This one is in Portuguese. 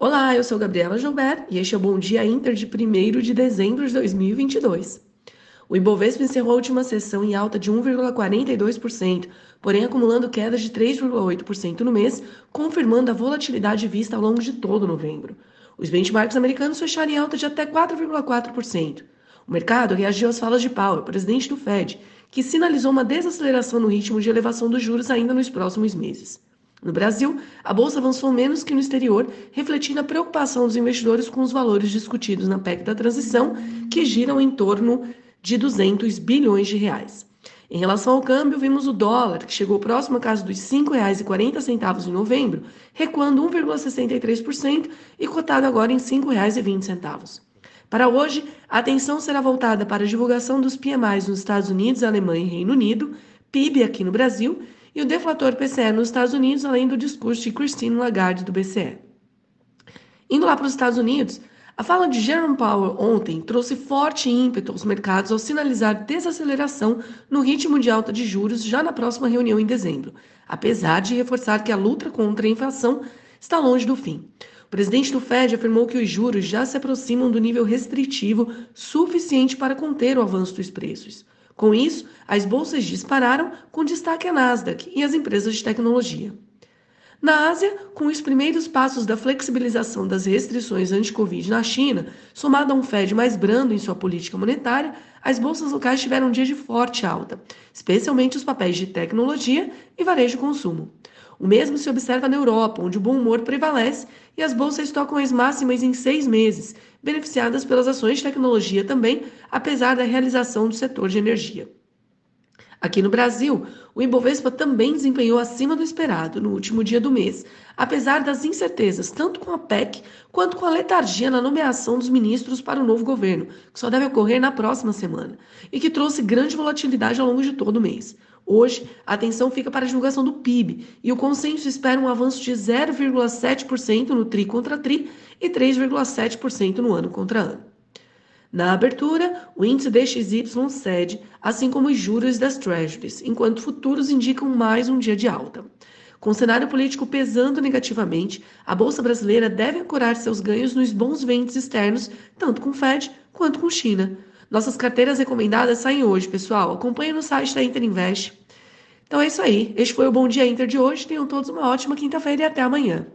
Olá, eu sou Gabriela Joubert e este é o Bom Dia Inter de 1 de dezembro de 2022. O Ibovespa encerrou a última sessão em alta de 1,42%, porém acumulando quedas de 3,8% no mês, confirmando a volatilidade vista ao longo de todo novembro. Os benchmarks americanos fecharam em alta de até 4,4%. O mercado reagiu às falas de Powell, presidente do Fed, que sinalizou uma desaceleração no ritmo de elevação dos juros ainda nos próximos meses. No Brasil, a bolsa avançou menos que no exterior, refletindo a preocupação dos investidores com os valores discutidos na PEC da transição, que giram em torno de 200 bilhões de reais. Em relação ao câmbio, vimos o dólar, que chegou próximo à casa dos R$ 5,40 em novembro, recuando 1,63% e cotado agora em R$ 5,20. Para hoje, a atenção será voltada para a divulgação dos PMIs nos Estados Unidos, Alemanha e Reino Unido, PIB aqui no Brasil e o deflator PCE nos Estados Unidos, além do discurso de Christine Lagarde do BCE. Indo lá para os Estados Unidos, a fala de Jerome Powell ontem trouxe forte ímpeto aos mercados ao sinalizar desaceleração no ritmo de alta de juros já na próxima reunião em dezembro, apesar de reforçar que a luta contra a inflação está longe do fim. O presidente do Fed afirmou que os juros já se aproximam do nível restritivo suficiente para conter o avanço dos preços. Com isso, as bolsas dispararam, com destaque a Nasdaq e as empresas de tecnologia. Na Ásia, com os primeiros passos da flexibilização das restrições anti-Covid na China, somado a um Fed mais brando em sua política monetária, as bolsas locais tiveram um dia de forte alta, especialmente os papéis de tecnologia e varejo consumo. O mesmo se observa na Europa, onde o bom humor prevalece e as bolsas tocam as máximas em seis meses, beneficiadas pelas ações de tecnologia também, apesar da realização do setor de energia. Aqui no Brasil, o Ibovespa também desempenhou acima do esperado no último dia do mês, apesar das incertezas tanto com a PEC quanto com a letargia na nomeação dos ministros para o novo governo, que só deve ocorrer na próxima semana, e que trouxe grande volatilidade ao longo de todo o mês. Hoje, a atenção fica para a divulgação do PIB e o consenso espera um avanço de 0,7% no TRI contra TRI e 3,7% no ano contra ano. Na abertura, o índice DXY cede, assim como os juros das Treasuries, enquanto futuros indicam mais um dia de alta. Com o cenário político pesando negativamente, a Bolsa Brasileira deve ancorar seus ganhos nos bons ventos externos, tanto com Fed quanto com China. Nossas carteiras recomendadas saem hoje, pessoal. Acompanhe no site da Inter Invest. Então é isso aí. Este foi o Bom Dia Inter de hoje. Tenham todos uma ótima quinta-feira e até amanhã.